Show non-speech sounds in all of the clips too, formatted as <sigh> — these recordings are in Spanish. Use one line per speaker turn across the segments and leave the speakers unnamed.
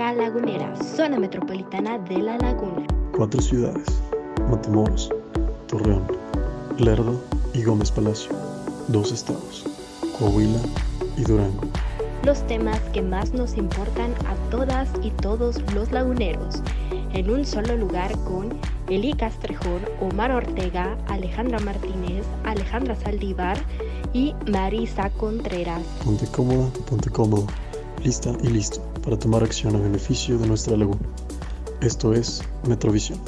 Lagunera, zona metropolitana de La Laguna.
Cuatro ciudades, Matamoros, Torreón, Lerdo y Gómez Palacio. Dos estados, Coahuila y Durango.
Los temas que más nos importan a todas y todos los laguneros, en un solo lugar con Eli Castrejón, Omar Ortega, Alejandra Martínez, Alejandra Saldívar y Marisa Contreras.
Ponte cómoda, ponte cómodo, lista y listo para tomar acción a beneficio de nuestra laguna. Esto es Metrovisión.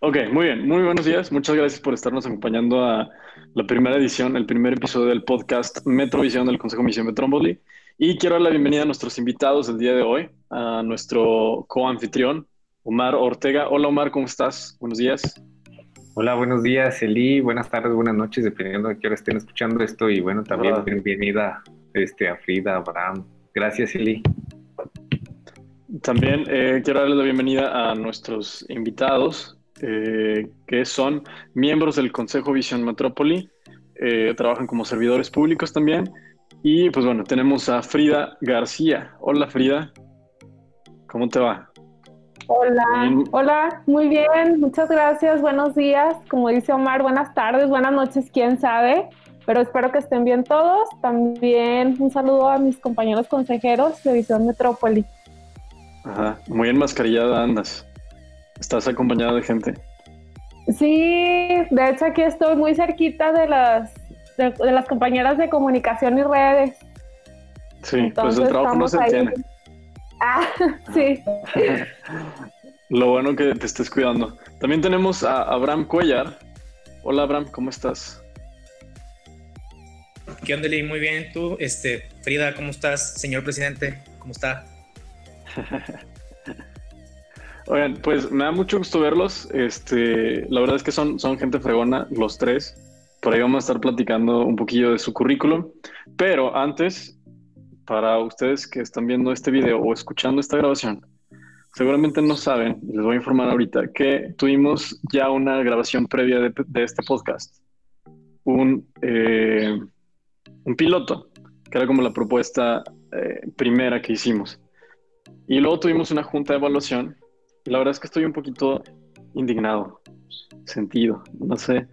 Ok, muy bien, muy buenos días. Muchas gracias por estarnos acompañando a la primera edición, el primer episodio del podcast Metrovisión del Consejo Misión Metromboli. Y quiero dar la bienvenida a nuestros invitados del día de hoy, a nuestro co-anfitrión, Omar Ortega. Hola Omar, ¿cómo estás? Buenos días.
Hola, buenos días, Eli. Buenas tardes, buenas noches, dependiendo de qué hora estén escuchando esto. Y bueno, también
Hola.
bienvenida este, a Frida, Abraham. Gracias, Eli.
También eh, quiero darles la bienvenida a nuestros invitados, eh, que son miembros del Consejo Visión Metrópoli, eh, trabajan como servidores públicos también. Y pues bueno, tenemos a Frida García. Hola Frida, ¿cómo te va?
Hola,
Bien.
hola, muy bien, muchas gracias, buenos días, como dice Omar, buenas tardes, buenas noches, quién sabe, pero espero que estén bien todos. También un saludo a mis compañeros consejeros de Visión Metrópoli.
Ajá, muy enmascarillada andas. Estás acompañada de gente.
Sí, de hecho aquí estoy muy cerquita de las, de, de las compañeras de comunicación y redes.
Sí, pues el trabajo no se
ahí.
detiene.
Ah, <laughs> sí,
Lo bueno que te estés cuidando. También tenemos a Abraham Cuellar. Hola Abraham, ¿cómo estás?
¿Qué onda, Lee? Muy bien. ¿Tú, este, Frida, cómo estás? Señor presidente, ¿cómo está? <laughs>
Oigan, pues me da mucho gusto verlos. Este, la verdad es que son, son gente fregona, los tres. Por ahí vamos a estar platicando un poquillo de su currículum. Pero antes, para ustedes que están viendo este video o escuchando esta grabación, seguramente no saben, les voy a informar ahorita, que tuvimos ya una grabación previa de, de este podcast. Un, eh, un piloto, que era como la propuesta eh, primera que hicimos. Y luego tuvimos una junta de evaluación y la verdad es que estoy un poquito indignado, sentido, no sé,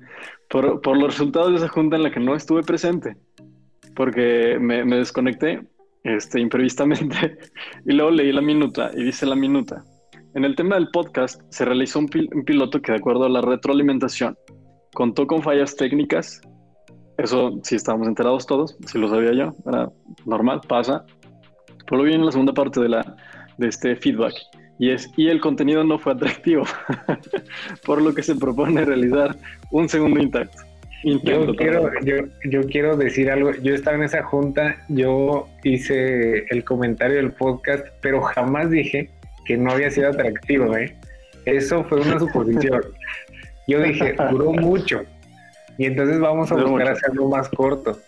por, por los resultados de esa junta en la que no estuve presente, porque me, me desconecté este, imprevistamente <laughs> y luego leí la minuta y dice la minuta. En el tema del podcast se realizó un, pil- un piloto que de acuerdo a la retroalimentación contó con fallas técnicas. Eso sí estábamos enterados todos, si lo sabía yo, era normal, pasa. Pero luego viene la segunda parte de, la, de este feedback y es y el contenido no fue atractivo, <laughs> por lo que se propone realizar un segundo intacto. Intento,
Yo quiero, yo, yo quiero decir algo. Yo estaba en esa junta, yo hice el comentario del podcast, pero jamás dije que no había sido atractivo, ¿eh? Eso fue una suposición. Yo dije, <laughs> duró mucho. Y entonces vamos a
Duró
buscar
mucho.
hacerlo más corto.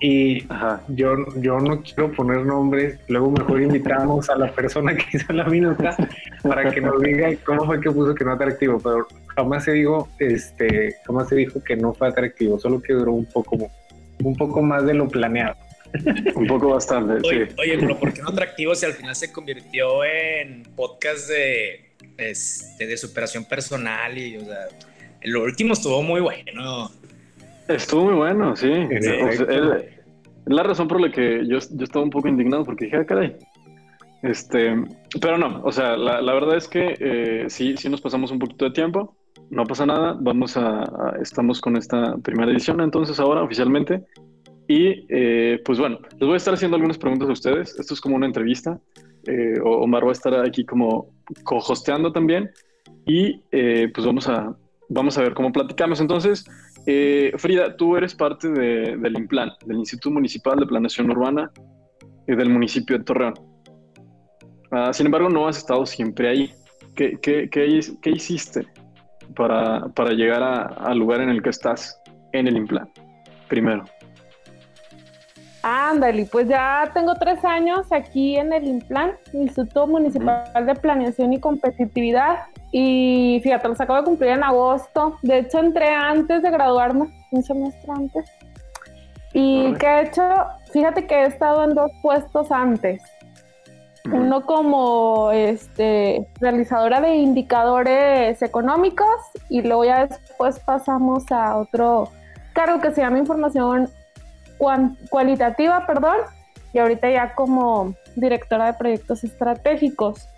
Y
Ajá.
yo, yo no quiero poner nombres, luego mejor invitamos a la persona que hizo la minuta para que nos diga cómo fue que puso que no atractivo, pero jamás se dijo, este, jamás se dijo que no fue atractivo, solo que duró un poco, un poco más de lo planeado. <laughs>
Un poco bastante,
Oye,
sí.
oye, pero ¿por qué no atractivo si al final se convirtió en podcast de, este, de superación personal? Y, o sea, lo último estuvo muy bueno.
Estuvo muy bueno, sí. Es la razón por la que yo, yo estaba un poco indignado porque dije, ah, caray. Este, pero no, o sea, la, la verdad es que eh, sí, sí nos pasamos un poquito de tiempo, no pasa nada, vamos a, estamos con esta primera edición entonces ahora oficialmente y eh, pues bueno, les voy a estar haciendo algunas preguntas a ustedes, esto es como una entrevista, eh, Omar va a estar aquí como co-hosteando también y eh, pues vamos a, vamos a ver cómo platicamos entonces. Eh, Frida, tú eres parte de- del IMPLAN, del Instituto Municipal de Planeación Urbana del municipio de Torreón. Ah, sin embargo, no has estado siempre ahí. ¿Qué, qué- qué hiciste para, para llegar a- al lugar en el que estás en el IMPLAN? Primero.
Ándale, pues ya tengo tres años aquí en el IMPLAN, Instituto Municipal de Planeación y Competitividad. Y fíjate, los acabo de cumplir en agosto. De hecho, entré antes de graduarme, un semestre antes. ¿Y qué he hecho? Fíjate que he estado en dos puestos antes. Uno como este, realizadora de indicadores económicos y luego ya después pasamos a otro cargo que se llama información cualitativa, perdón, y ahorita ya como directora de proyectos estratégicos.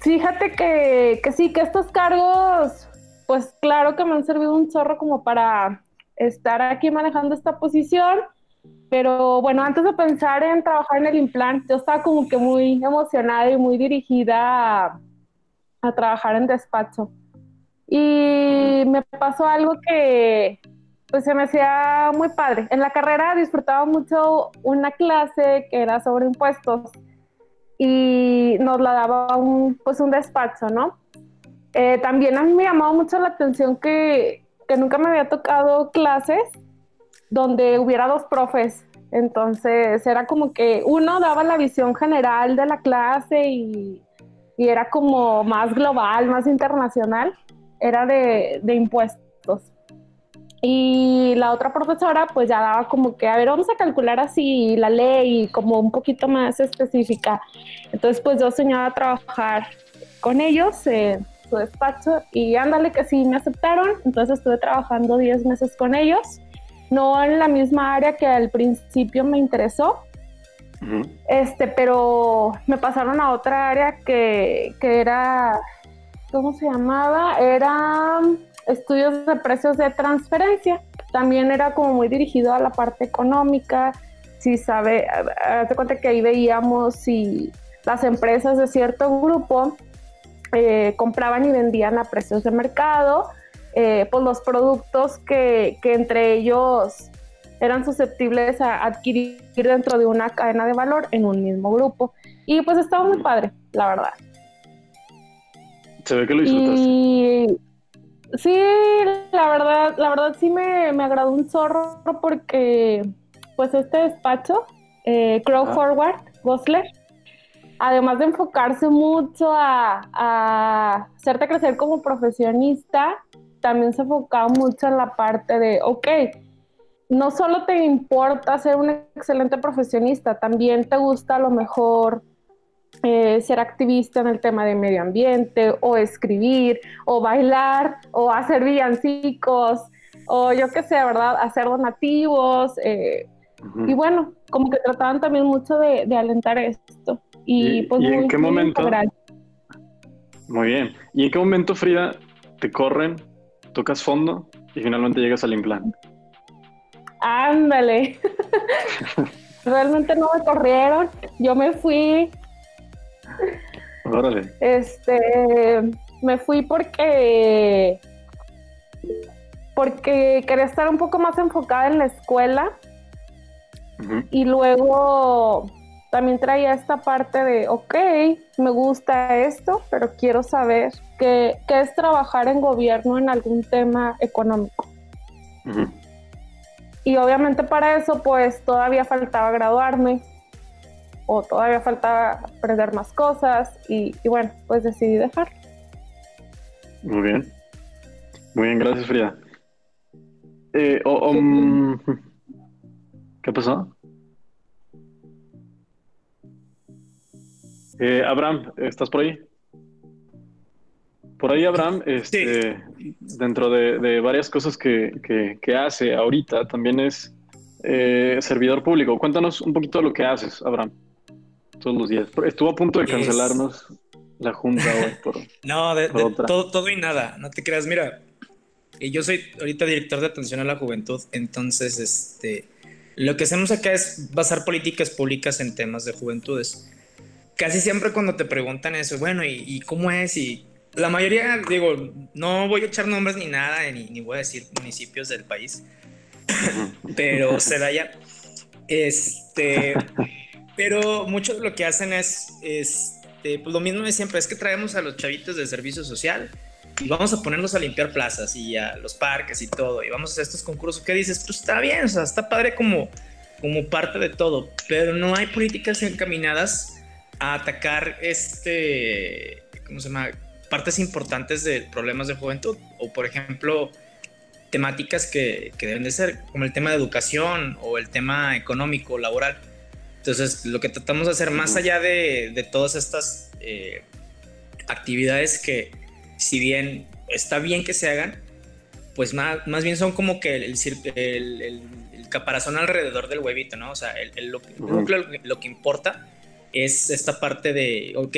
Fíjate que, que sí, que estos cargos, pues claro que me han servido un chorro como para estar aquí manejando esta posición pero bueno, antes de pensar en trabajar en el implante, yo estaba como que muy emocionada y muy dirigida a, trabajar en despacho. Y me pasó algo que pues se me hacía muy padre. En la carrera disfrutaba mucho una clase que era sobre impuestos y nos la daba un, pues un despacho, ¿no? Eh, también a mí me llamaba mucho la atención que, que nunca me había tocado clases donde hubiera dos profes. Entonces era como que uno daba la visión general de la clase y, era como más global, más internacional, era de, impuestos. Y la otra profesora pues ya daba como que, a ver, vamos a calcular así la ley como un poquito más específica. Entonces pues yo soñaba trabajar con ellos en su despacho y ándale que sí me aceptaron. Entonces estuve trabajando 10 meses con ellos no en la misma área que al principio me interesó, este, pero me pasaron a otra área que, que era, ¿cómo se llamaba? Era estudios de precios de transferencia. También era como muy dirigido a la parte económica. Si sabe, hazte cuenta que ahí veíamos si las empresas de cierto grupo eh, compraban y vendían a precios de mercado eh, pues los productos que, que, entre ellos eran susceptibles a adquirir dentro de una cadena de valor en un mismo grupo. Y pues estaba muy padre, la verdad.
Se ve que lo disfrutaste.
Y sí, la verdad, la verdad sí me, me agradó un zorro porque pues este despacho, eh, Crow Forward, Gosler, además de enfocarse mucho a, a hacerte crecer como profesionista, también se enfocaba mucho en la parte de, ok, no solo te importa ser un excelente profesionista, también te gusta a lo mejor eh, ser activista en el tema de medio ambiente, o escribir, o bailar, o hacer villancicos, o yo qué sé, ¿verdad? Hacer donativos. Eh, y bueno, como que trataban también mucho de, alentar esto. Y, pues
en qué momento? Muy bien. ¿Y en qué momento, Frida, te corren tocas fondo y finalmente llegas al implante.
Ándale. Realmente no me corrieron, yo me fui.
Órale.
Este, me fui porque porque quería estar un poco más enfocada en la escuela y luego también traía esta parte de, ok, me gusta esto, pero quiero saber qué, es trabajar en gobierno en algún tema económico. Y obviamente para eso, pues todavía faltaba graduarme o todavía faltaba aprender más cosas y, bueno, pues decidí dejar.
Muy bien. Muy bien, gracias Frida. Eh, mm, ¿Qué pasó? Eh, Abraham, ¿estás por ahí? Por ahí, Abraham, este, dentro de, varias cosas que, hace ahorita, también es eh, servidor público. Cuéntanos un poquito de lo que haces, Abraham, todos los días. Estuvo a punto de cancelarnos la junta hoy por. <laughs>
no, de, todo, todo y nada, no te creas. Mira, yo soy ahorita director de atención a la juventud, entonces, este, lo que hacemos acá es basar políticas públicas en temas de juventudes casi siempre cuando te preguntan eso, bueno, ¿y, cómo es? Y la mayoría, digo, no voy a echar nombres ni nada, ni, voy a decir municipios del país, <laughs> pero se da ya. Este, pero mucho de lo que hacen es, este, pues lo mismo de siempre, es que traemos a los chavitos de servicio social y vamos a ponernos a limpiar plazas y a los parques y todo, y vamos a hacer estos concursos. ¿Qué dices? Pues está bien, o sea, está padre como, como parte de todo, pero no hay políticas encaminadas a atacar este, ¿cómo se llama? Partes importantes de problemas de juventud. O, por ejemplo, temáticas que, que, deben de ser, como el tema de educación o el tema económico, laboral. Entonces, lo que tratamos de hacer, más allá de, de todas estas eh, actividades que, si bien está bien que se hagan, pues más, más bien son como que el, el, el, caparazón alrededor del huevito, ¿no? O sea, lo, lo, que importa es esta parte de, ok,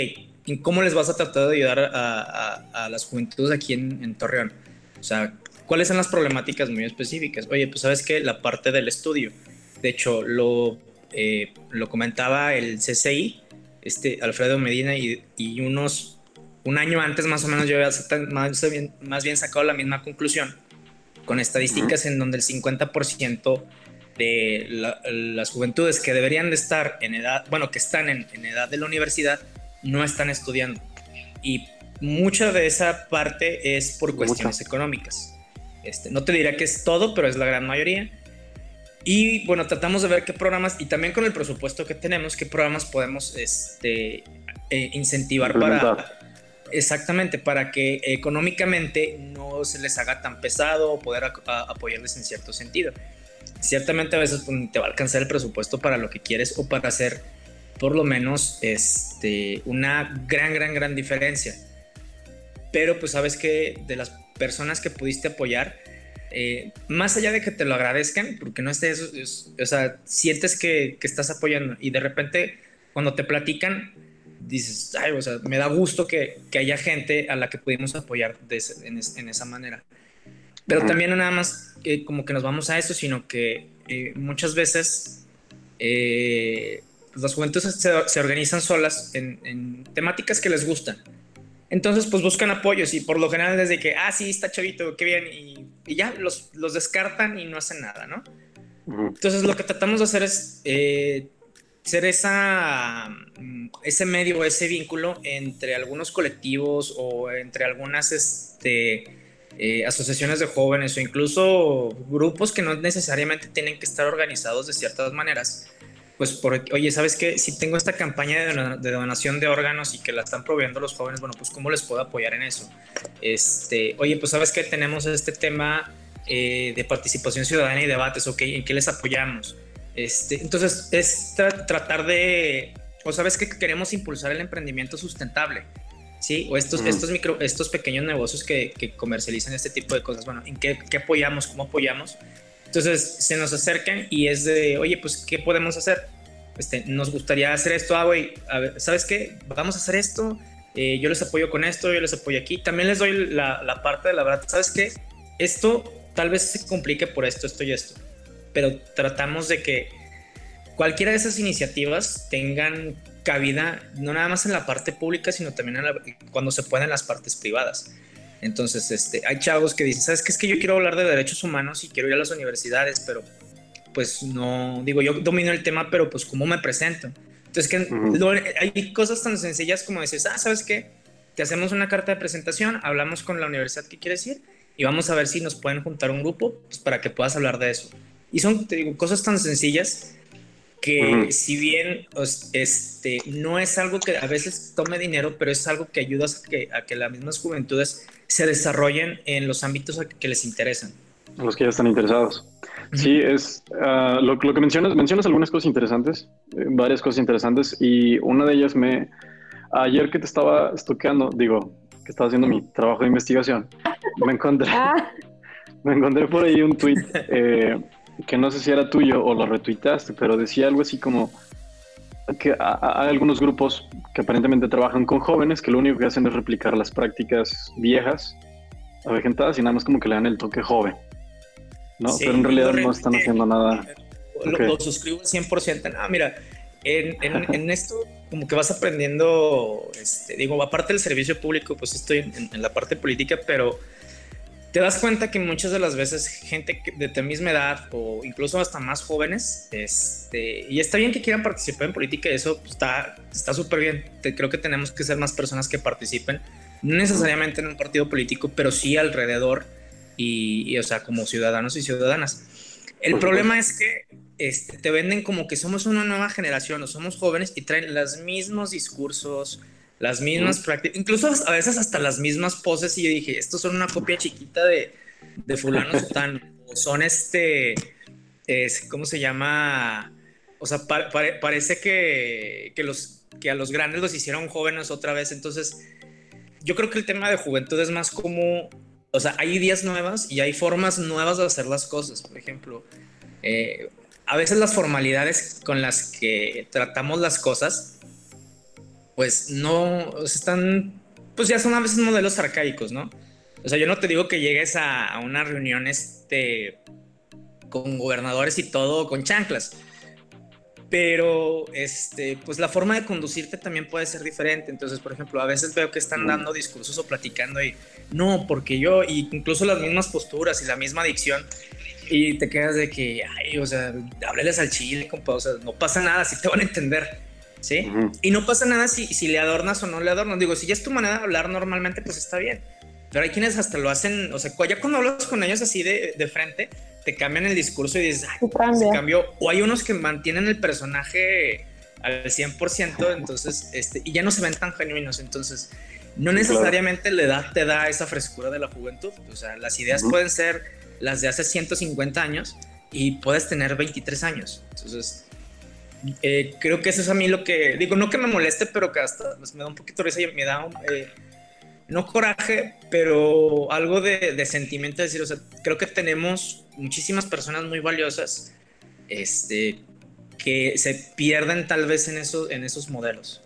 ¿cómo les vas a tratar de ayudar a, a, las juventudes aquí en, en Torreón? O sea, ¿Cuáles son las problemáticas muy específicas? Oye, pues sabes que la parte del estudio, de hecho, lo, eh, lo comentaba el CCI, este Alfredo Medina, y, y, unos, un año antes más o menos yo había más bien, más bien sacado la misma conclusión, con estadísticas en donde el 50% de las juventudes que deberían de estar en edad, bueno, que están en, en edad de la universidad, no están estudiando. Y mucha de esa parte es por cuestiones económicas. Este, no te diré que es todo, pero es la gran mayoría. Y bueno, tratamos de ver qué programas, y también con el presupuesto que tenemos, qué programas podemos este, eh, incentivar para... Exactamente, para que económicamente no se les haga tan pesado o poder apoyarles en cierto sentido. Ciertamente a veces pues, te va a alcanzar el presupuesto para lo que quieres o para hacer por lo menos este, una gran, gran, gran diferencia. Pero pues sabes que de las personas que pudiste apoyar, eh, más allá de que te lo agradezcan, porque no estés, o sea, sientes que, que, estás apoyando y de repente cuando te platican, dices, ay, o sea, me da gusto que, que haya gente a la que pudimos apoyar en, en, esa manera. Pero también no nada más eh, como que nos vamos a eso, sino que eh, muchas veces las juventudes se, se organizan solas en, en temáticas que les gustan. Entonces, pues buscan apoyos y por lo general desde que, ah, sí, está chavito, qué bien, y, ya los, los, descartan y no hacen nada, ¿no? Entonces, lo que tratamos de hacer es eh, ser esa, mm, ese medio, ese vínculo entre algunos colectivos o entre algunas este, eh, asociaciones de jóvenes o incluso grupos que no necesariamente tienen que estar organizados de ciertas maneras pues, por, oye, ¿sabes qué? Si tengo esta campaña de, donación de órganos y que la están proveyendo los jóvenes, bueno, pues, ¿cómo les puedo apoyar en eso? Este, oye, pues, ¿sabes qué? Tenemos este tema eh, de participación ciudadana y debates, ¿ok? ¿En qué les apoyamos? Este, entonces, es tratar de, o sabes que queremos impulsar el emprendimiento sustentable, ¿sí? O estos, estos, micro, estos pequeños negocios que, que, comercializan este tipo de cosas, bueno, ¿en qué, qué apoyamos? ¿Cómo apoyamos? Entonces se nos acercan y es de, oye, pues, ¿qué podemos hacer? Este, nos gustaría hacer esto, ah, güey, ¿sabes qué? Vamos a hacer esto, eh, yo les apoyo con esto, yo les apoyo aquí. También les doy la, la, parte de la verdad, ¿sabes qué? Esto tal vez se complique por esto, esto y esto, pero tratamos de que cualquiera de esas iniciativas tengan cabida no nada más en la parte pública, sino también cuando se pueden en las partes privadas. Entonces, este, hay chavos que dicen, ¿sabes qué? Es que yo quiero hablar de derechos humanos y quiero ir a las universidades, pero pues no, digo, yo domino el tema, pero pues ¿cómo me presento? Entonces, que hay cosas tan sencillas como decir, ah, ¿sabes qué? Te hacemos una carta de presentación, hablamos con la universidad que quieres ir y vamos a ver si nos pueden juntar un grupo pues, para que puedas hablar de eso. Y son, te digo, cosas tan sencillas que si bien este, no es algo que a veces tome dinero, pero es algo que ayuda a que, a que las mismas juventudes se desarrollen en los ámbitos que les interesan.
A los que ya están interesados. Sí, es ah, lo, lo, que mencionas, mencionas algunas cosas interesantes, eh, varias cosas interesantes, y una de ellas me, ayer que te estaba estoqueando, digo, que estaba haciendo mi trabajo de investigación, me encontré, ah. <laughs> me encontré por ahí un tweet eh, que no sé si era tuyo o lo retuitaste, pero decía algo así como que hay algunos grupos que aparentemente trabajan con jóvenes que lo único que hacen es replicar las prácticas viejas, avejentadas y nada más como que le dan el toque joven. ¿no? Pero en realidad no están haciendo nada.
Lo, suscribo 100%. Ah, mira, en, <laughs> en, esto como que vas aprendiendo, este, digo, aparte del servicio público, pues estoy en, la parte política, pero te das cuenta que muchas de las veces gente de tu misma edad o incluso hasta más jóvenes, este, y está bien que quieran participar en política, eso está está súper bien. Te, creo que tenemos que ser más personas que participen, no necesariamente en un partido político, pero sí alrededor y, o sea, como ciudadanos y ciudadanas. El problema es que este, te venden como que somos una nueva generación o somos jóvenes y traen los mismos discursos, las mismas prácticas, incluso a veces hasta las mismas poses y yo dije, estos son una copia chiquita de, de fulano <laughs> sutano, o son este, es, ¿cómo se llama? O sea, parece que, que, los, que a los grandes los hicieron jóvenes otra vez, entonces yo creo que el tema de juventud es más como, o sea, hay ideas nuevas y hay formas nuevas de hacer las cosas, por ejemplo, eh, a veces las formalidades con las que tratamos las cosas, pues no están, pues ya son a veces modelos arcaicos, ¿no? O sea, yo no te digo que llegues a, una reunión este, con gobernadores y todo con chanclas, pero este, pues la forma de conducirte también puede ser diferente. Entonces, por ejemplo, a veces veo que están dando discursos o platicando y no, porque yo, y incluso las mismas posturas y la misma dicción, y te quedas de que, ay, o sea, hábleles al chile, compa, o sea, no pasa nada, si te van a entender. ¿Sí? Y no pasa nada si, si le adornas o no le adornas. Digo, si ya es tu manera de hablar normalmente, pues está bien. Pero hay quienes hasta lo hacen, o sea, ya cuando hablas con ellos así de, de frente, te cambian el discurso y dices, ay, se cambió. O hay unos que mantienen el personaje al 100%, entonces, este, y ya no se ven tan genuinos. Entonces, no necesariamente la edad te da esa frescura de la juventud. O sea, las ideas pueden ser las de hace 150 años y puedes tener 23 años. Entonces, eh, creo que eso es a mí lo que digo, no que me moleste, pero que hasta pues, me da un poquito de risa y me da eh, no coraje, pero algo de, sentimiento de decir, o sea, creo que tenemos muchísimas personas muy valiosas este, que se pierden tal vez en, eso, en esos modelos.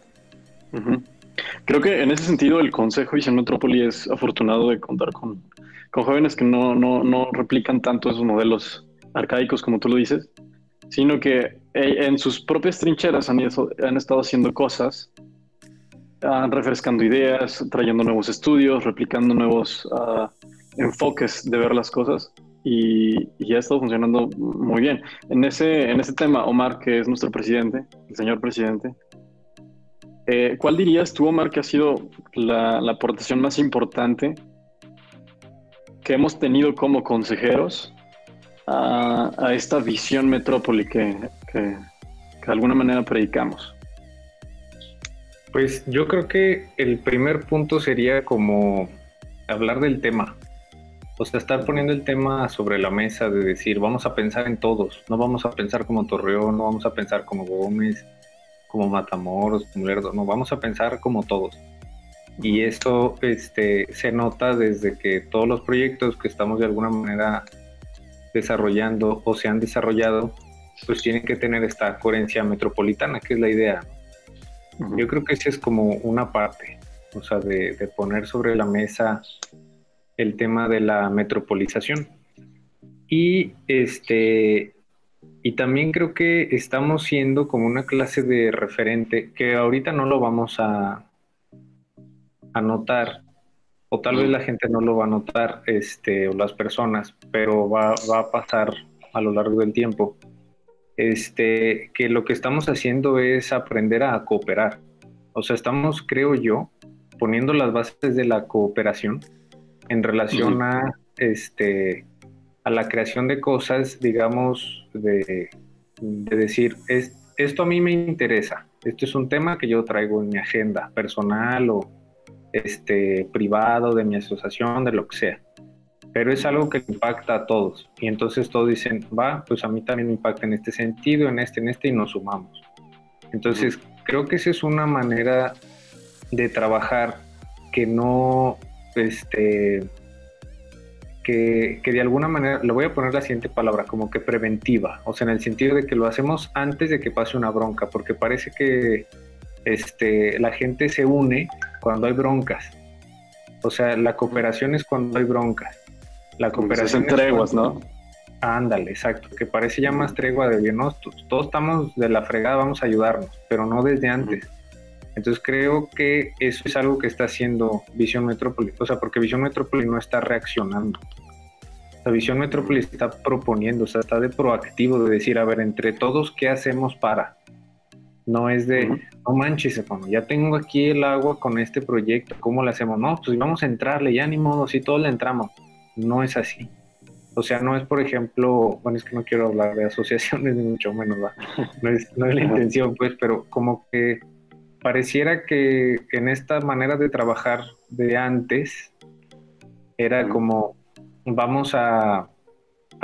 Creo que en ese sentido el Consejo Visión Metrópoli es afortunado de contar con, con jóvenes que no, no, no replican tanto esos modelos arcaicos como tú lo dices, sino que en sus propias trincheras han, han estado haciendo cosas, refrescando ideas, trayendo nuevos estudios, replicando nuevos ah, enfoques de ver las cosas y, ha estado funcionando muy bien. En ese, en ese tema, Omar, que es nuestro presidente, el señor presidente, eh, ¿cuál dirías tú, Omar, que ha sido la, la aportación más importante que hemos tenido como consejeros a, esta visión metrópoli que, de alguna manera predicamos?
Pues yo creo que el primer punto sería como hablar del tema. O sea, estar poniendo el tema sobre la mesa de decir, vamos a pensar en todos, no vamos a pensar como Torreón, no vamos a pensar como Gómez, como Matamoros, como Lerdo, no, vamos a pensar como todos. Y esto este, se nota desde que todos los proyectos que estamos de alguna manera desarrollando o se han desarrollado, pues tienen que tener esta coherencia metropolitana, que es la idea. Yo creo que esa es como una parte, o sea, de, poner sobre la mesa el tema de la metropolización. Y este y también creo que estamos siendo como una clase de referente que ahorita no lo vamos a, a notar, o tal vez la gente no lo va a notar, este, o las personas, pero va, a pasar a lo largo del tiempo. Este, que lo que estamos haciendo es aprender a cooperar. O sea, estamos, creo yo, poniendo las bases de la cooperación en relación a, este, a la creación de cosas, digamos, de, de decir, es, esto a mí me interesa, esto es un tema que yo traigo en mi agenda personal o, este, privado, de mi asociación, de lo que sea. Pero es algo que impacta a todos. Y entonces todos dicen, va, pues a mí también me impacta en este sentido, en este, en este, y nos sumamos. Entonces, creo que esa es una manera de trabajar que no, este, que, que, de alguna manera, le voy a poner la siguiente palabra, como que preventiva, o sea, en el sentido de que lo hacemos antes de que pase una bronca, porque parece que este, la gente se une cuando hay broncas. O sea, la cooperación es cuando hay broncas. La cooperación
es treguas, ¿no?
Ándale, exacto, que parece ya más tregua de bien, ¿no? Todos estamos de la fregada, vamos a ayudarnos, pero no desde antes. Entonces creo que eso es algo que está haciendo Visión Metrópoli, o sea, porque Visión Metrópoli no está reaccionando. La Visión Metrópoli está proponiendo, o sea, está de proactivo de decir, a ver, entre todos, ¿qué hacemos para? No es de, no manches, ya tengo aquí el agua con este proyecto, ¿cómo lo hacemos? No, pues vamos a entrarle, ya ni modo, si todos le entramos. No es así. O sea, no es, por ejemplo, bueno, es que no quiero hablar de asociaciones <laughs> ni mucho menos, No es, no es la intención, pues, pero como que pareciera que en esta manera de trabajar de antes era como vamos a,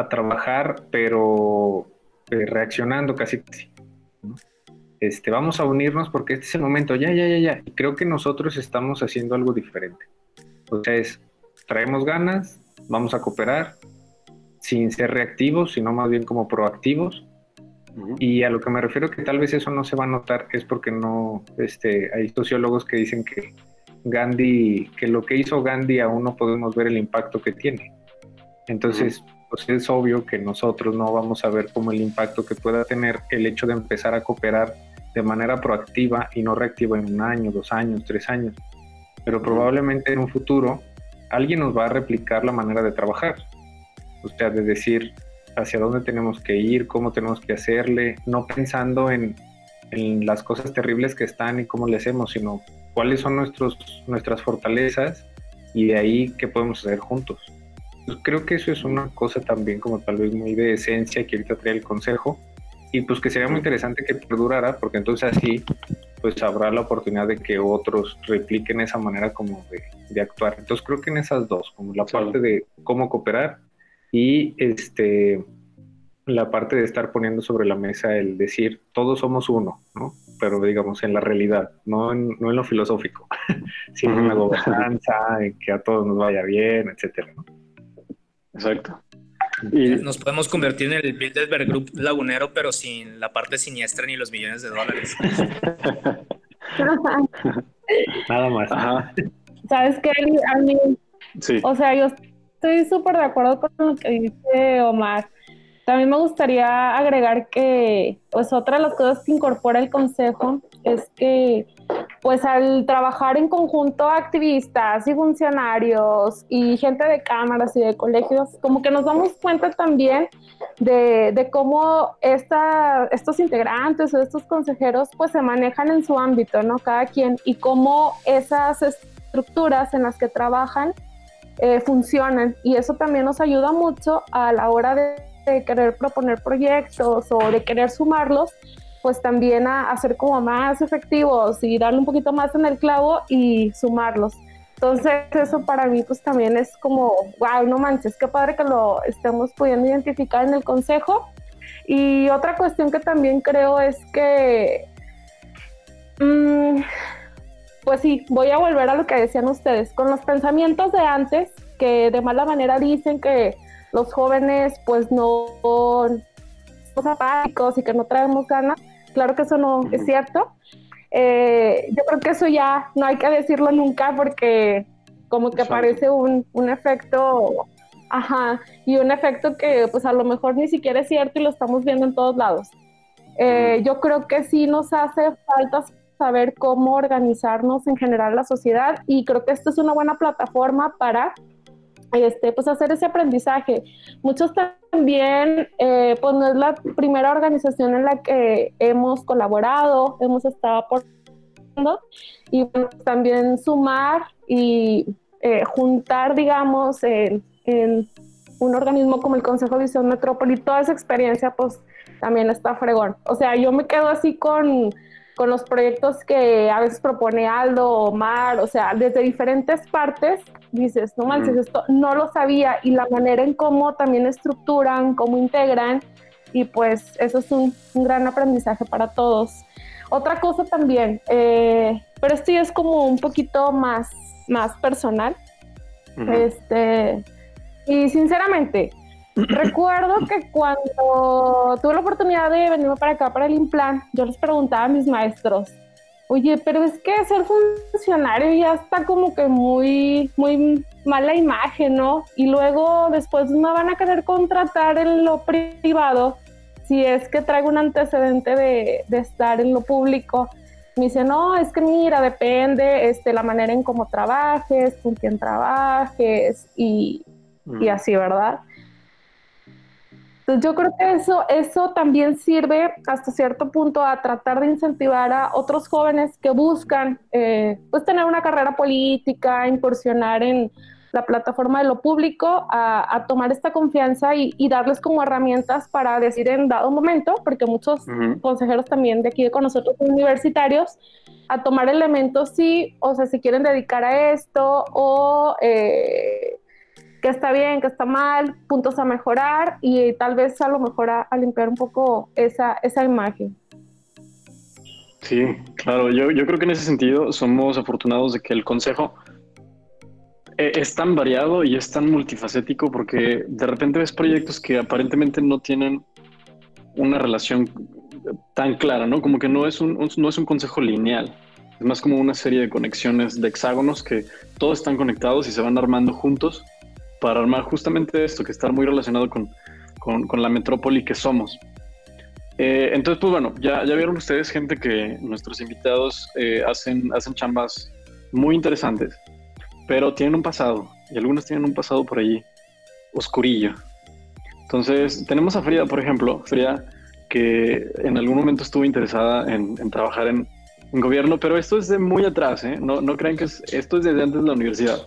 trabajar, pero eh, reaccionando casi. casi este, vamos a unirnos porque este es el momento, ya, ya, ya, ya. Y creo que nosotros estamos haciendo algo diferente. O sea, es, traemos ganas, vamos a cooperar, sin ser reactivos, sino más bien como proactivos. Y a lo que me refiero que tal vez eso no se va a notar es porque no, este, hay sociólogos que dicen que Gandhi, que lo que hizo Gandhi aún no podemos ver el impacto que tiene. Entonces, pues es obvio que nosotros no vamos a ver como el impacto que pueda tener el hecho de empezar a cooperar de manera proactiva y no reactiva en un año, dos años, tres años. Pero probablemente en un futuro alguien nos va a replicar la manera de trabajar. O sea, de decir hacia dónde tenemos que ir, cómo tenemos que hacerle, no pensando en, las cosas terribles que están y cómo le hacemos, sino cuáles son nuestros, nuestras fortalezas y de ahí qué podemos hacer juntos. Pues creo que eso es una cosa también como tal vez muy de esencia que ahorita trae el consejo y pues que sería muy interesante que perdurara porque entonces así pues habrá la oportunidad de que otros repliquen esa manera como de, actuar. Entonces creo que en esas dos, como la parte de cómo cooperar y este la parte de estar poniendo sobre la mesa el decir todos somos uno, ¿no? Pero digamos en la realidad, no en, no en lo filosófico, <laughs> sino en la gobernanza, en que a todos nos vaya bien, etcétera.
Exacto.
Y nos podemos convertir en el Bilderberg Group lagunero, pero sin la parte siniestra ni los millones de dólares. <laughs>
Nada más.
¿Sabes qué? A mí, sí. o sea, yo estoy súper de acuerdo con lo que dice Omar. También me gustaría agregar que, pues, otra de las cosas que incorpora el consejo es que pues al trabajar en conjunto activistas y funcionarios y gente de cámaras y de colegios, como que nos damos cuenta también de, cómo estos integrantes o estos consejeros pues se manejan en su ámbito, ¿no? Cada quien y cómo esas estructuras en las que trabajan eh, funcionan y eso también nos ayuda mucho a la hora de querer proponer proyectos o de querer sumarlos pues también a, ser como más efectivos y darle un poquito más en el clavo y sumarlos. Entonces eso para mí pues también es como, wow, no manches, qué padre que lo estemos pudiendo identificar en el consejo. Y otra cuestión que también creo es que, mm, pues sí, voy a volver a lo que decían ustedes, con los pensamientos de antes, que de mala manera dicen que los jóvenes pues no son apáticos y que no traemos ganas, Claro que eso no es cierto. Eh, yo creo que eso ya no hay que decirlo nunca porque como que parece un, un, efecto, ajá, y un efecto que pues a lo mejor ni siquiera es cierto y lo estamos viendo en todos lados. Eh, yo creo que sí nos hace falta saber cómo organizarnos en general la sociedad y creo que esto es una buena plataforma para este, pues hacer ese aprendizaje. Muchos también, eh, pues no es la primera organización en la que hemos colaborado, hemos estado aportando y también sumar y eh, juntar, digamos, en, un organismo como el Consejo de Visión Metrópoli, toda esa experiencia, pues también está fregón. O sea, yo me quedo así con, con los proyectos que a veces propone Aldo Omar, o sea, desde diferentes partes dices, no manches, esto no lo sabía y la manera en cómo también estructuran, cómo integran y pues eso es un, gran aprendizaje para todos. Otra cosa también, eh, pero esto ya es como un poquito más, más personal. Este, y sinceramente, <clears throat> recuerdo que cuando tuve la oportunidad de venirme para acá, para el Implan, yo les preguntaba a mis maestros, Oye, pero es que ser funcionario ya está como que muy, muy mala imagen, ¿no? Y luego después no van a querer contratar en lo privado si es que traigo un antecedente de, estar en lo público. Me dice, no, es que mira, depende este, la manera en cómo trabajes, con quién trabajes y, y mm. así, ¿verdad? Entonces yo creo que eso, eso también sirve hasta cierto punto a tratar de incentivar a otros jóvenes que buscan eh, pues tener una carrera política, incursionar en la plataforma de lo público a, tomar esta confianza y, darles como herramientas para decir en dado momento, porque muchos consejeros también de aquí con nosotros universitarios, a tomar elementos sí, o sea, si quieren dedicar a esto o eh, que está bien, que está mal, puntos a mejorar y tal vez a lo mejor a, limpiar un poco esa, esa imagen.
Sí, claro, yo, yo creo que en ese sentido somos afortunados de que el Consejo eh, es tan variado y es tan multifacético porque de repente ves proyectos que aparentemente no tienen una relación tan clara, ¿no? Como que no es un, no es un consejo lineal. Es más como una serie de conexiones de hexágonos que todos están conectados y se van armando juntos para armar justamente esto, que está muy relacionado con, con, la metrópoli que somos. Eh, entonces, pues bueno, ya, ya vieron ustedes gente que nuestros invitados eh, hacen, hacen chambas muy interesantes, pero tienen un pasado, y algunos tienen un pasado por allí, oscurillo. Entonces, tenemos a Frida, por ejemplo, Frida, que en algún momento estuvo interesada en, trabajar en, en, gobierno, pero esto es de muy atrás, ¿eh? No, no crean que esto es desde antes de la universidad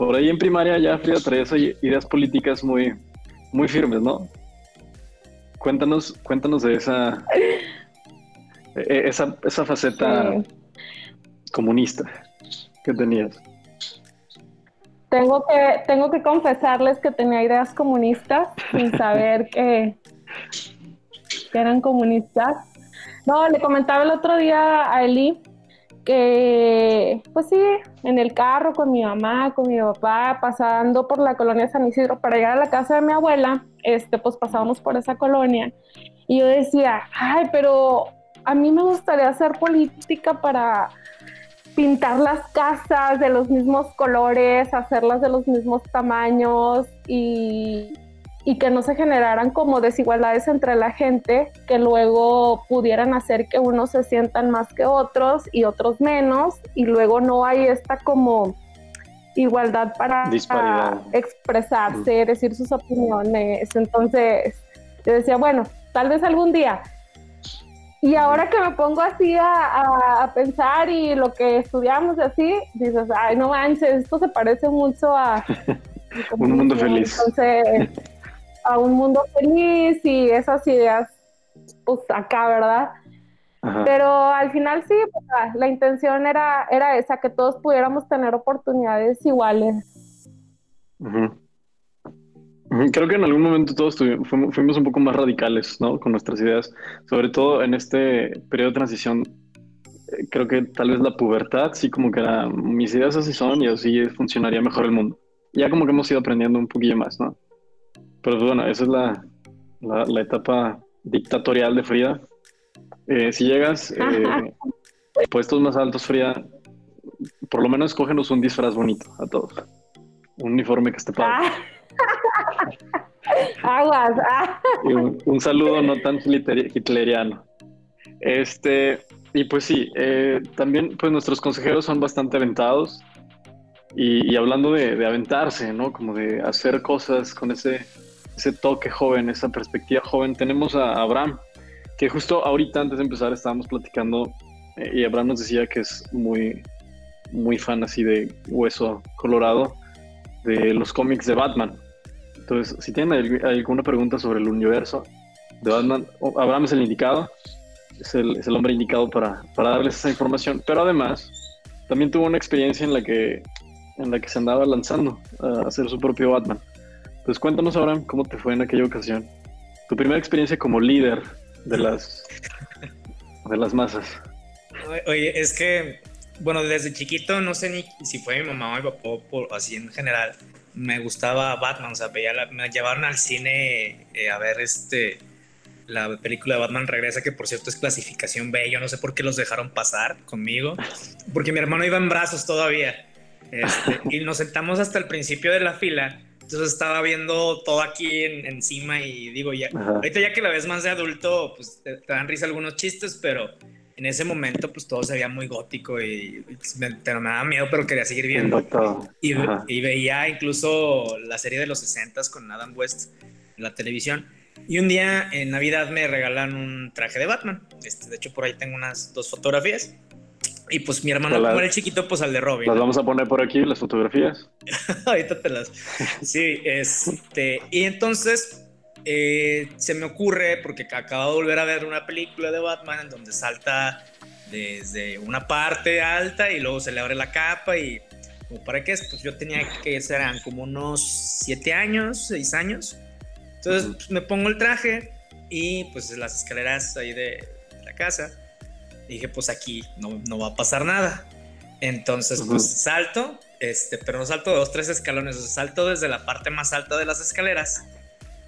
por ahí en primaria ya Frida traía ideas políticas muy, muy firmes, ¿no? Cuéntanos, cuéntanos de esa, e, esa, esa faceta comunista que tenías.
Tengo que, tengo que confesarles que tenía ideas comunistas sin <laughs> saber que, que eran comunistas. No, le comentaba el otro día a Eli que, pues sí, en el carro con mi mamá, con mi papá, pasando por la colonia San Isidro para llegar a la casa de mi abuela, este, pues pasábamos por esa colonia y yo decía, ay, pero a mí me gustaría hacer política para pintar las casas de los mismos colores, hacerlas de los mismos tamaños y y que no se generaran como desigualdades entre la gente que luego pudieran hacer que unos se sientan más que otros y otros menos y luego no hay esta como igualdad para expresarse, decir sus opiniones. Entonces yo decía, bueno, tal vez algún día. Y ahora que me pongo así a, pensar y lo que estudiamos así, dices, ay, no manches, esto se parece mucho a... <laughs>
Un mundo feliz.
Entonces, a un mundo feliz y esas ideas, pues acá, ¿verdad? Pero al final sí, pues, la, intención era, era esa, que todos pudiéramos tener oportunidades iguales.
Creo que en algún momento todos fuimos, un poco más radicales, ¿no? Con nuestras ideas, sobre todo en este periodo de transición. Eh, creo que tal vez la pubertad, sí, como que era, mis ideas así son y así funcionaría mejor el mundo. Ya como que hemos ido aprendiendo un poquillo más, ¿no? Pero bueno, esa es la, la, etapa dictatorial de Frida. Eh, si llegas eh, <laughs> puestos más altos, Frida, por lo menos escógenos un disfraz bonito a todos. Un uniforme que esté padre.
Ah. <laughs> Aguas. Ah.
un, saludo no tan hitleriano. Este, y pues sí, eh, también pues nuestros consejeros son bastante aventados. Y, y hablando de, de, aventarse, ¿no? Como de hacer cosas con ese ese toque joven, esa perspectiva joven. Tenemos a Abraham, que justo ahorita antes de empezar estábamos platicando eh, y Abraham nos decía que es muy, muy fan así de hueso colorado de los cómics de Batman. Entonces, si tienen alguna pregunta sobre el universo de Batman, Abraham es el indicado, es el, es el hombre indicado para, para darles esa información. Pero además, también tuvo una experiencia en la que, en la que se andaba lanzando a hacer su propio Batman. Pues cuéntanos ahora cómo te fue en aquella ocasión. Tu primera experiencia como líder de las, de las masas.
Oye, es que, bueno, desde chiquito, no sé ni si fue mi mamá o mi papá, por, así en general, me gustaba Batman, o sea, me llevaron al cine eh, a ver este la película de Batman Regresa, que por cierto es clasificación B, yo no sé por qué los dejaron pasar conmigo, porque mi hermano iba en brazos todavía, este, y nos sentamos hasta el principio de la fila, entonces estaba viendo todo aquí encima y digo, ya, ahorita ya que la ves más de adulto, pues te, dan risa algunos chistes, pero en ese momento pues todo se veía muy gótico y, me, daba miedo, pero quería seguir viendo. Y, y, veía incluso la serie de los 60 con Adam West en la televisión. Y un día en Navidad me regalan un traje de Batman. Este, de hecho, por ahí tengo unas dos fotografías. Y pues mi hermano, como era chiquito, pues al de Robin.
Las vamos a poner por aquí, las fotografías. <laughs>
Ahorita te las. Sí, este. Y entonces eh, se me ocurre, porque acabo de volver a ver una película de Batman en donde salta desde una parte alta y luego se le abre la capa y. ¿Para qué es? Pues yo tenía que serán como unos siete años, seis años. Entonces pues, me pongo el traje y pues las escaleras ahí de la casa dije, pues aquí no, no va a pasar nada. Entonces, pues salto, este, pero no salto de dos, tres escalones, salto desde la parte más alta de las escaleras.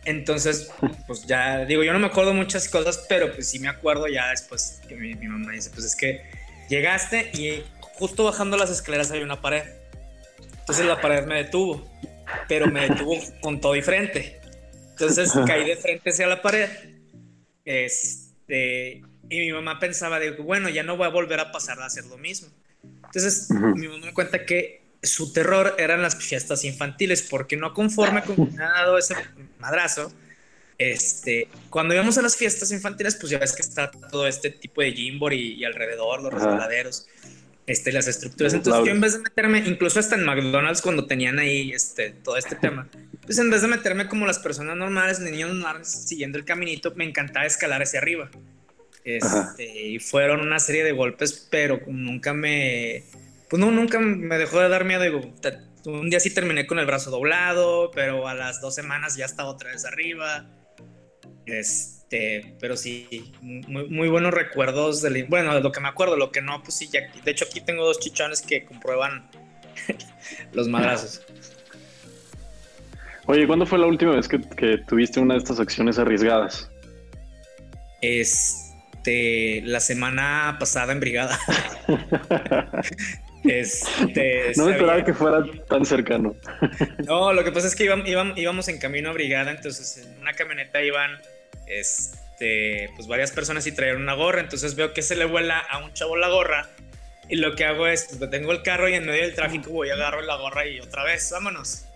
Entonces, <laughs> pues ya digo, yo no me acuerdo muchas cosas, pero pues sí me acuerdo ya después que mi, mamá dice, pues es que llegaste y justo bajando las escaleras hay una pared. Entonces la pared me detuvo, pero me detuvo con todo y frente. Entonces <laughs> caí de frente hacia la pared. Este, y mi mamá pensaba, de, bueno, ya no voy a volver a pasar a hacer lo mismo. Entonces, mi mamá me cuenta que su terror eran las fiestas infantiles, porque no conforme con que me ha dado ese madrazo, este, cuando íbamos a las fiestas infantiles, pues ya ves que está todo este tipo de gimbor y, alrededor, los resbaladeros, este, las estructuras. Entonces, yo en vez de meterme, incluso hasta en McDonald's, cuando tenían ahí este, todo este tema, pues en vez de meterme como las personas normales, niños normales, siguiendo el caminito, me encantaba escalar hacia arriba. Este, y fueron una serie de golpes, pero nunca me. Pues no, nunca me dejó de dar miedo. Digo, un día sí terminé con el brazo doblado, pero a las dos semanas ya estaba otra vez arriba. Este, pero sí, muy, buenos recuerdos de bueno, de lo que me acuerdo, lo que no, pues sí, ya, de hecho aquí tengo dos chichones que comprueban <laughs> los madrazos. <laughs>
Oye, ¿cuándo fue la última vez que, que tuviste una de estas acciones arriesgadas?
Es, este, la semana pasada en Brigada. <laughs> este,
no me esperaba que fuera tan cercano.
no, lo que pasa es que íbamos, en camino a Brigada, entonces en una camioneta iban este, pues varias personas y traían una gorra, entonces veo que se le vuela a un chavo la gorra y lo que hago es, pues tengo el carro y en medio del tráfico voy, a agarro la gorra y otra vez, vámonos.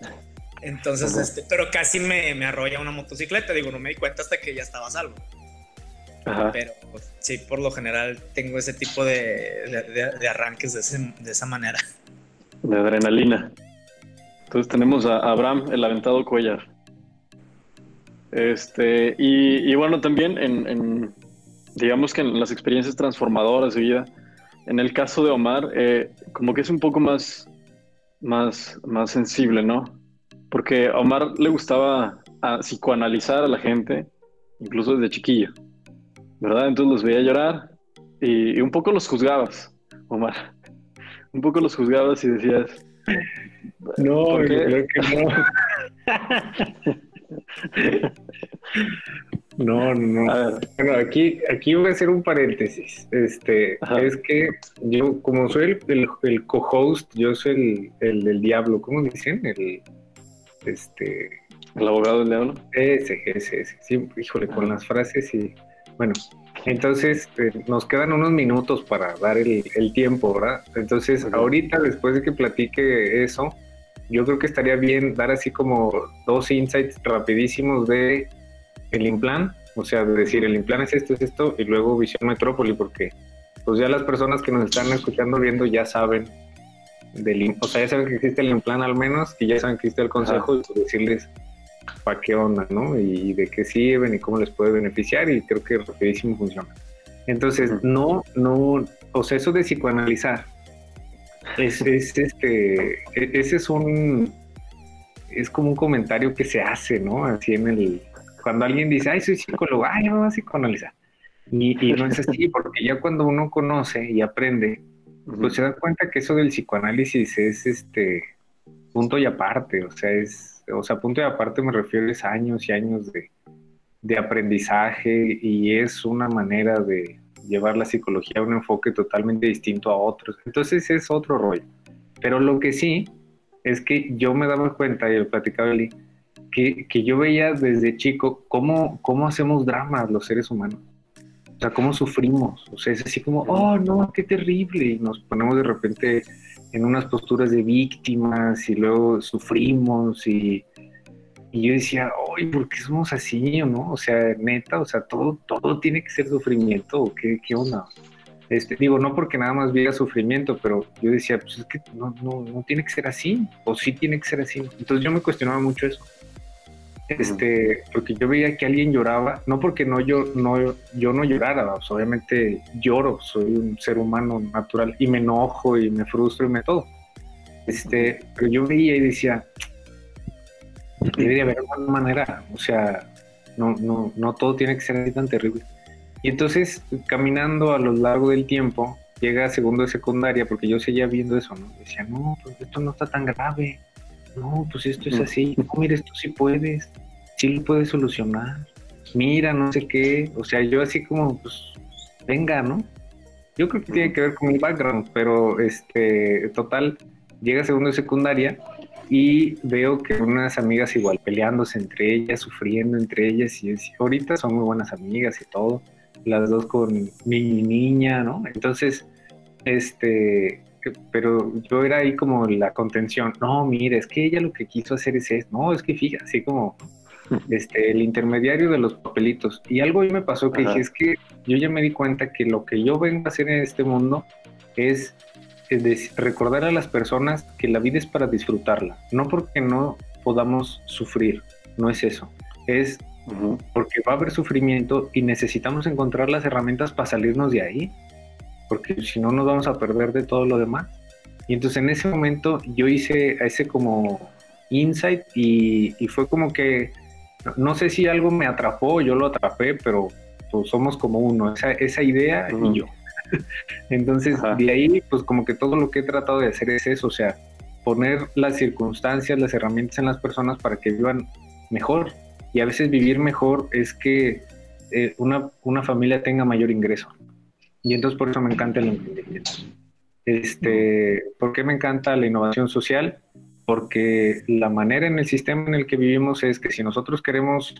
Entonces, este, pero casi me, me arrolla una motocicleta, digo, no me di cuenta hasta que ya estaba salvo. Pero sí, por lo general tengo ese tipo de, de, arranques de, esa manera.
De adrenalina. Entonces tenemos a Abraham, el aventado Cuellar. Este, y, bueno, también en, digamos que en las experiencias transformadoras de vida, en el caso de Omar, eh, como que es un poco más, más, más sensible, ¿no? Porque a Omar le gustaba a, psicoanalizar a la gente, incluso desde chiquillo. ¿Verdad? Entonces los veía llorar y, un poco los juzgabas, Omar. Un poco los juzgabas y decías...
No, creo que no. <laughs> No, no, Bueno, aquí, aquí voy a hacer un paréntesis. Este, es que yo, como soy el, el, co-host, yo soy el, el, diablo, ¿cómo dicen? El, este,
el abogado del diablo.
Ese, ese, ese. Sí, híjole, con las frases y bueno, entonces eh, nos quedan unos minutos para dar el, tiempo, ¿verdad? Entonces, ahorita, después de que platique eso, yo creo que estaría bien dar así como dos insights rapidísimos de el implant, o sea, de decir el implant es esto, es esto, y luego Visión Metrópoli, porque pues ya las personas que nos están escuchando, viendo, ya saben del, o sea, ya saben que existe el implant al menos, y ya saben que existe el consejo, y pues decirles para qué onda, ¿no? Y de qué sirven y cómo les puede beneficiar y creo que rapidísimo funciona. Entonces, no, no, o sea, eso de psicoanalizar, es, este, e, ese es un, es como un comentario que se hace, ¿no? Así en el, cuando alguien dice, ay, soy psicólogo, ay, me voy a psicoanalizar. Y, y no es así, porque ya cuando uno conoce y aprende, pues se da cuenta que eso del psicoanálisis es este punto y aparte, o sea, es o sea, punto y aparte me refiero a años y años de, aprendizaje y es una manera de llevar la psicología a un enfoque totalmente distinto a otros. Entonces es otro rollo. Pero lo que sí es que yo me daba cuenta, y lo platicaba que, que yo veía desde chico cómo, cómo hacemos dramas los seres humanos. O sea, cómo sufrimos. O sea, es así como, oh, no, qué terrible. Y nos ponemos de repente en unas posturas de víctimas y luego sufrimos y, y yo decía, ay, ¿por qué somos así o no? O sea, neta, o sea, todo, todo tiene que ser sufrimiento qué, qué onda. Este, digo, no porque nada más viera sufrimiento, pero yo decía, pues es que no, no, no tiene que ser así, o sí tiene que ser así. Entonces yo me cuestionaba mucho eso. Este, porque yo veía que alguien lloraba, no porque no yo no yo no llorara, pues, obviamente lloro, soy un ser humano natural y me enojo y me frustro y me todo. Este, pero yo veía y decía, debería haber una manera, o sea, no, no, no todo tiene que ser así tan terrible. Y entonces, caminando a lo largo del tiempo, llega a segundo de secundaria, porque yo seguía viendo eso, ¿no? Decía, no, pues esto no está tan grave, no, pues esto es así, no, mira, esto sí puedes, sí lo puedes solucionar, mira, no sé qué, o sea, yo así como, pues, venga, ¿no? Yo creo que tiene que ver con mi background, pero este, total, llega segundo de secundaria y veo que unas amigas igual peleándose entre ellas, sufriendo entre ellas, y ahorita son muy buenas amigas y todo, las dos con mi niña, ¿no? Entonces, este, pero yo era ahí como la contención, no, mire, es que ella lo que quiso hacer es eso, no, es que fíjate, así como <laughs> este, el intermediario de los papelitos. Y algo me pasó que dije, es que yo ya me di cuenta que lo que yo vengo a hacer en este mundo es, recordar a las personas que la vida es para disfrutarla, no porque no podamos sufrir, no es eso, es porque va a haber sufrimiento y necesitamos encontrar las herramientas para salirnos de ahí porque si no nos vamos a perder de todo lo demás. Y entonces en ese momento yo hice ese como insight y, fue como que, no sé si algo me atrapó, yo lo atrapé, pero pues somos como uno, esa, esa idea y yo. <laughs> entonces de ahí pues como que todo lo que he tratado de hacer es eso, o sea, poner las circunstancias, las herramientas en las personas para que vivan mejor. Y a veces vivir mejor es que eh, una, una familia tenga mayor ingreso. Y entonces por eso me encanta el emprendimiento. Este, ¿Por qué me encanta la innovación social? Porque la manera en el sistema en el que vivimos es que si nosotros queremos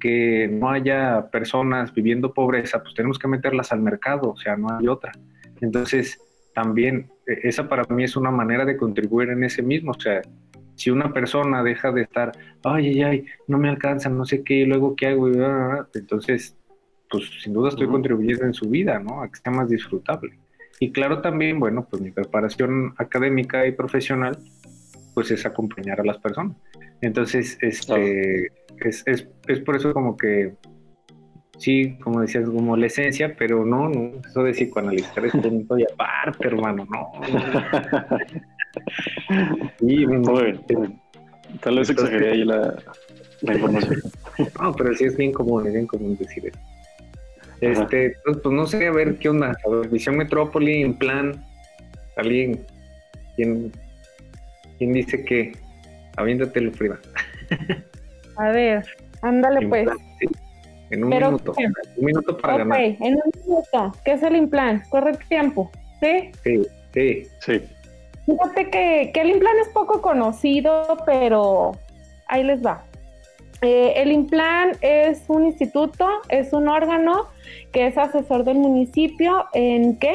que no haya personas viviendo pobreza, pues tenemos que meterlas al mercado, o sea, no hay otra. Entonces, también e, esa para mí es una manera de contribuir en ese mismo, o sea, si una persona deja de estar, ay, ay, ay, no me alcanza, no sé qué, luego qué hago, entonces pues sin duda estoy contribuyendo en su vida, ¿no? A que sea más disfrutable. Y claro también, bueno, pues mi preparación académica y profesional, pues es acompañar a las personas. Entonces, este, es, es, es, por eso como que, sí, como decías, como la esencia, pero no, no, eso de psicoanalizar es punto y aparte, hermano, no. <laughs>
y, bien. Tal vez exageré ahí la, la información. <laughs>
No, pero sí es bien común, es bien común decir eso. Este, pues, pues, no sé, a ver qué onda. A ver, Visión Metrópoli, en plan, alguien, ¿quién, quién dice que? Aviéntatelo, Frida.
a ver, ándale pues.
En un minuto. Un minuto para ganar.
en un minuto. ¿Qué es el implant? Corre tiempo. ¿Sí?
Sí, sí.
Sí.
Fíjate que, que el implant es poco conocido, pero ahí les va. Eh, el IMPLAN es un instituto, es un órgano que es asesor del municipio en qué?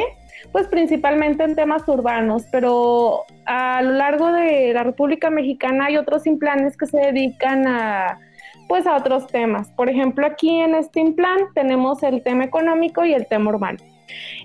Pues principalmente en temas urbanos, pero a lo largo de la República Mexicana hay otros implanes que se dedican a pues a otros temas. Por ejemplo, aquí en este implan tenemos el tema económico y el tema urbano.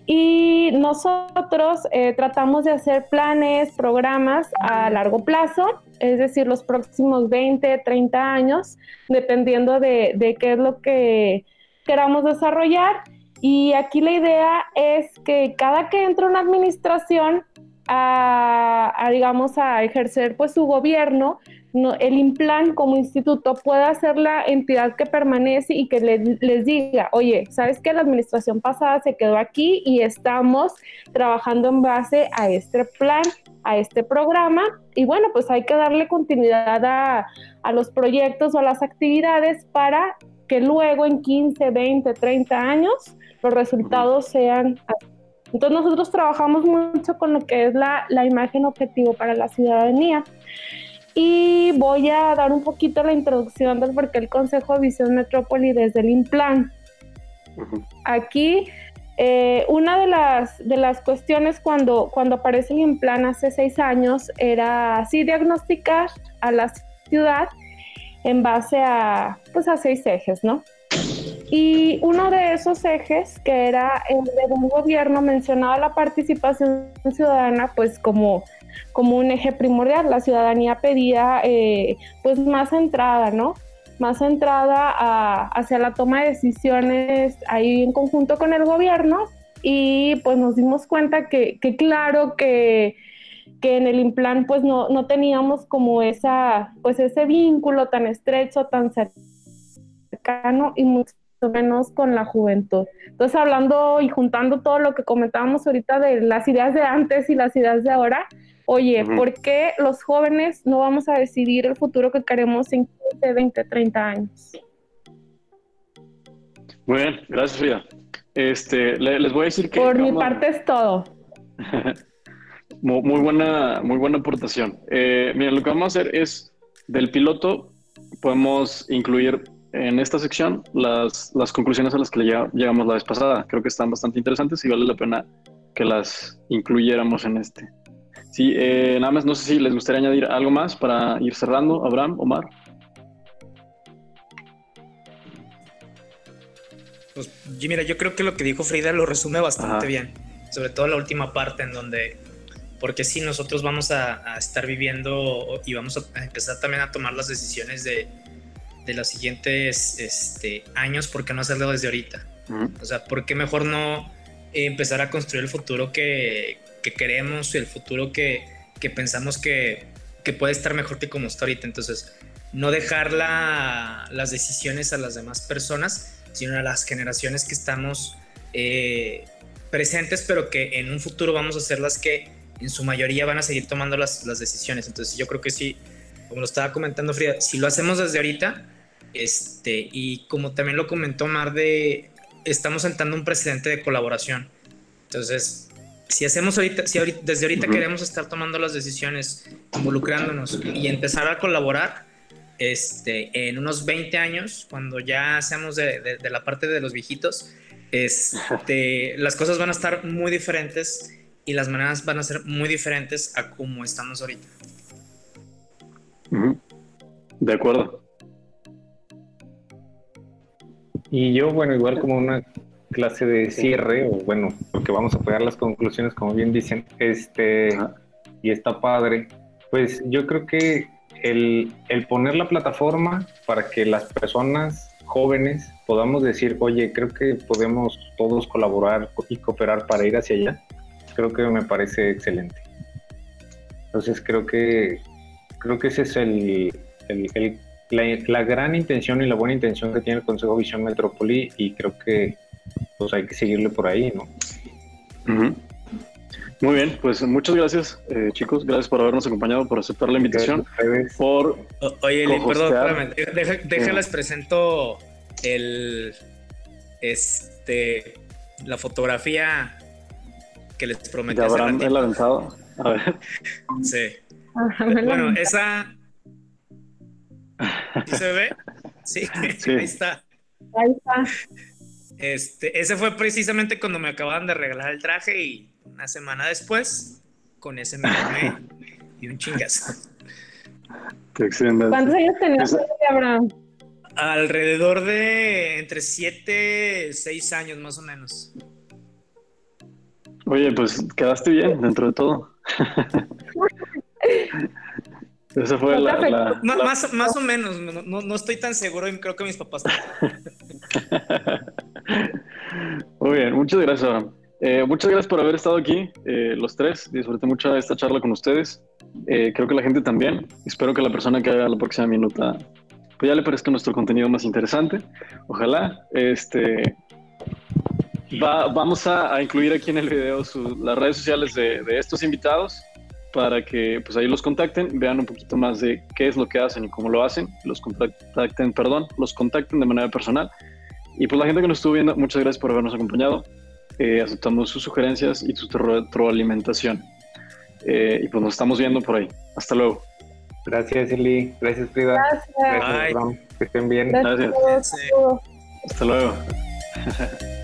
Y nosotros eh, tratamos de hacer planes, programas a largo plazo, es decir, los próximos 20, 30 años, dependiendo de, de qué es lo que queramos desarrollar. Y aquí la idea es que cada que entra una administración a, digamos, a ejercer pues su gobierno, el IMPLAN como instituto pueda ser la entidad que permanece y que les diga, oye, ¿sabes que La administración pasada se quedó aquí y estamos trabajando en base a este plan, a este programa y bueno, pues hay que darle continuidad a, a los proyectos o a las actividades para que luego en 15, 20, 30 años los resultados sean entonces nosotros trabajamos mucho con lo que es la, la, imagen objetivo para la ciudadanía. Y voy a dar un poquito la introducción del por qué el Consejo de Visión Metrópoli desde el IMPLAN. Aquí, eh, una de las, de las cuestiones cuando, cuando aparece el IMPLAN hace seis años era así diagnosticar a la ciudad en base a, pues, a seis ejes, ¿no? Y uno de esos ejes, que era el de un gobierno, mencionaba la participación ciudadana pues como, como un eje primordial. La ciudadanía pedía eh, pues más entrada, ¿no? Más entrada hacia la toma de decisiones ahí en conjunto con el gobierno y pues nos dimos cuenta que, que claro que que en el implant pues no, no teníamos como esa, pues ese vínculo tan estrecho, tan cercano y mucho menos con la juventud. Entonces hablando y juntando todo lo que comentábamos ahorita de las ideas de antes y las ideas de ahora, oye, ¿por qué los jóvenes no vamos a decidir el futuro que queremos en 15, 20, 30 años?
Muy bien, gracias Frida. Este, les voy a decir que...
Por mi parte es todo. <laughs>
Muy, buena, muy buena aportación. Eh, mira, lo que vamos a hacer es del piloto, podemos incluir en esta sección las, las conclusiones a las que llegamos la vez pasada. Creo que están bastante interesantes y vale la pena que las incluyéramos en este. Sí, eh, nada más no sé si les gustaría añadir algo más para ir cerrando. Abraham, Omar.
Pues mira, yo creo que lo que dijo Frida lo resume bastante bien, sobre todo la última parte en donde porque si nosotros vamos a, estar viviendo y vamos a empezar también a tomar las decisiones de, de los siguientes este, años, ¿por qué no hacerlo desde ahorita? O sea, ¿por qué mejor no empezar a construir el futuro que, que queremos, el futuro que, que pensamos que, que, puede estar mejor que como está ahorita? Entonces, no dejar la, las decisiones a las demás personas, sino a las generaciones que estamos eh, presentes, pero que en un futuro vamos a ser las que en su mayoría van a seguir tomando las, las decisiones. Entonces yo creo que sí, como lo estaba comentando Frida, si lo hacemos desde ahorita, este, y como también lo comentó Mar, de, estamos sentando un precedente de colaboración. Entonces, si hacemos ahorita, si desde ahorita queremos estar tomando las decisiones, involucrándonos y empezar a colaborar, este, en unos 20 años, cuando ya seamos de, de, de la parte de los viejitos, este, las cosas van a estar muy diferentes y las maneras van a ser muy diferentes a como estamos ahorita.
De acuerdo.
Y yo, bueno, igual como una clase de cierre, o bueno, porque vamos a pegar las conclusiones, como bien dicen, este, y está padre, pues yo creo que el, el poner la plataforma para que las personas jóvenes podamos decir, oye, creo que podemos todos colaborar y cooperar para ir hacia allá, creo que me parece excelente. Entonces creo que creo que ese es el, la, gran intención y la buena intención que tiene el Consejo Visión Metrópoli y creo que pues hay que seguirle por ahí, ¿no?
Muy bien, pues muchas gracias, eh, chicos. Gracias por habernos acompañado, por aceptar la invitación. Por
Oye, perdón, déjales presento el este la fotografía que les prometí.
¿Ya habrán el aventado? A ver.
Sí. bueno, esa. se ve? <laughs> Sí, ahí está.
Ahí está.
Este, ese fue precisamente cuando me acababan de regalar el traje y una semana después, con ese me y un chingazo.
¿Cuántos años tenías, Abraham?
Alrededor de entre 7, 6 años más o menos.
Oye, pues quedaste bien dentro de todo. <laughs> Esa fue la,
Más, más, o menos, no, no, estoy tan seguro y creo que mis papás. <laughs>
Muy bien, muchas gracias. Eh, muchas gracias por haber estado aquí, eh, los tres. Disfruté mucho esta charla con ustedes. Eh, creo que la gente también. Espero que la persona que haga la próxima minuta, pues ya le parezca nuestro contenido más interesante. Ojalá. Este, vamos a, incluir aquí en el video las redes sociales de, estos invitados para que pues ahí los contacten, vean un poquito más de qué es lo que hacen y cómo lo hacen, los contacten, perdón, los contacten de manera personal. Y pues la gente que nos estuvo viendo, muchas gracias por habernos acompañado. Eh, aceptamos sus sugerencias y su retroalimentación. Eh, y pues nos estamos viendo por ahí. Hasta luego.
Gracias, Eli. Gracias, Frida.
Gracias.
Gracias, Que estén bien.
Gracias. Hasta luego. <laughs>